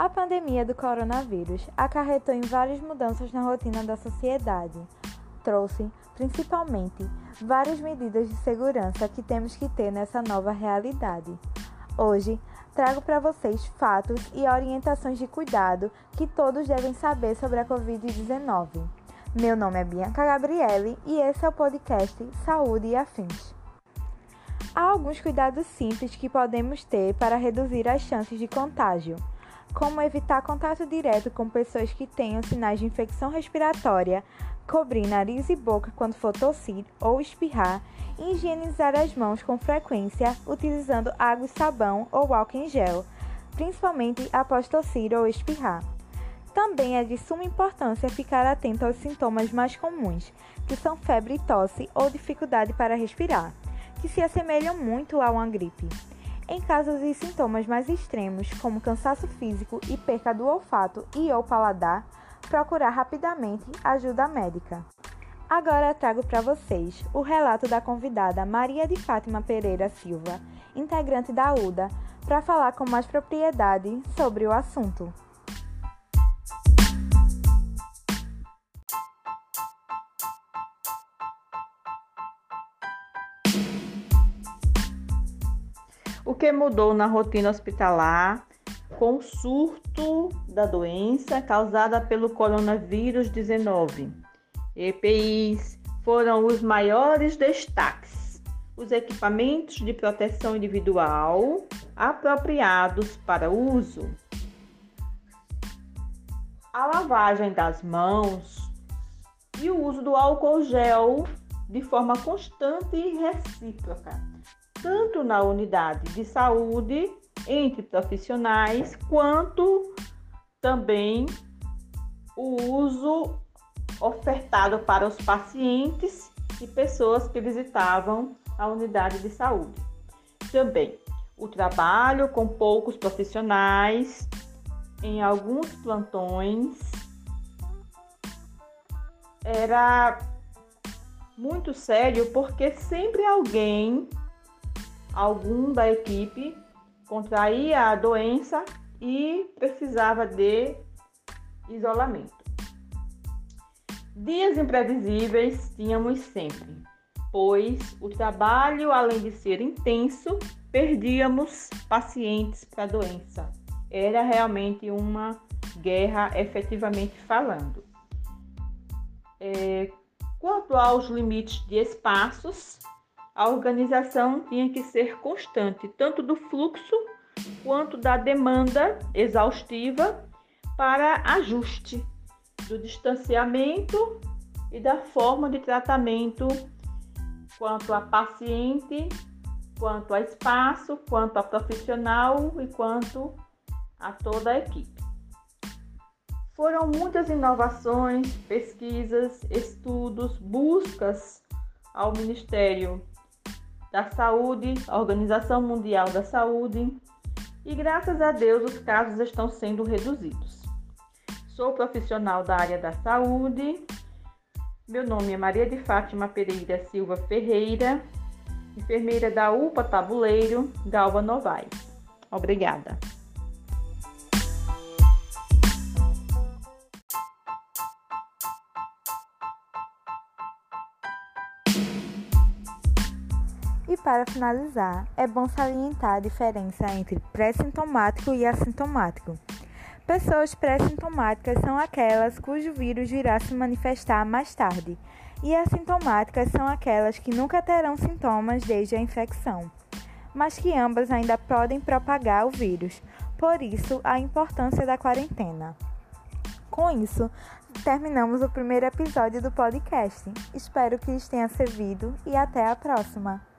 A pandemia do coronavírus acarretou em várias mudanças na rotina da sociedade. Trouxe, principalmente, várias medidas de segurança que temos que ter nessa nova realidade. Hoje, trago para vocês fatos e orientações de cuidado que todos devem saber sobre a Covid-19. Meu nome é Bianca Gabriele e esse é o podcast Saúde e Afins. Há alguns cuidados simples que podemos ter para reduzir as chances de contágio como evitar contato direto com pessoas que tenham sinais de infecção respiratória, cobrir nariz e boca quando for tossir ou espirrar, e higienizar as mãos com frequência utilizando água e sabão ou álcool em gel, principalmente após tossir ou espirrar. Também é de suma importância ficar atento aos sintomas mais comuns, que são febre e tosse ou dificuldade para respirar, que se assemelham muito a uma gripe. Em casos e sintomas mais extremos, como cansaço físico e perca do olfato e ou paladar, procurar rapidamente ajuda médica. Agora trago para vocês o relato da convidada Maria de Fátima Pereira Silva, integrante da UDA, para falar com mais propriedade sobre o assunto. O que mudou na rotina hospitalar com o surto da doença causada pelo coronavírus 19. EPIs foram os maiores destaques. Os equipamentos de proteção individual apropriados para uso. A lavagem das mãos e o uso do álcool gel de forma constante e recíproca tanto na unidade de saúde, entre profissionais, quanto também o uso ofertado para os pacientes e pessoas que visitavam a unidade de saúde. Também o trabalho com poucos profissionais em alguns plantões era muito sério porque sempre alguém algum da equipe contraía a doença e precisava de isolamento. Dias imprevisíveis tínhamos sempre, pois o trabalho, além de ser intenso, perdíamos pacientes para a doença. Era realmente uma guerra, efetivamente falando. É, quanto aos limites de espaços, a organização tinha que ser constante, tanto do fluxo quanto da demanda exaustiva para ajuste do distanciamento e da forma de tratamento quanto a paciente, quanto a espaço, quanto a profissional e quanto a toda a equipe. Foram muitas inovações, pesquisas, estudos, buscas ao Ministério da Saúde, Organização Mundial da Saúde, e graças a Deus os casos estão sendo reduzidos. Sou profissional da área da saúde. Meu nome é Maria de Fátima Pereira Silva Ferreira, enfermeira da UPA Tabuleiro, Galva Novaes. Obrigada. E para finalizar, é bom salientar a diferença entre pré-sintomático e assintomático. Pessoas pré-sintomáticas são aquelas cujo vírus virá se manifestar mais tarde, e assintomáticas são aquelas que nunca terão sintomas desde a infecção, mas que ambas ainda podem propagar o vírus. Por isso, a importância da quarentena. Com isso, terminamos o primeiro episódio do podcast. Espero que lhes tenha servido e até a próxima!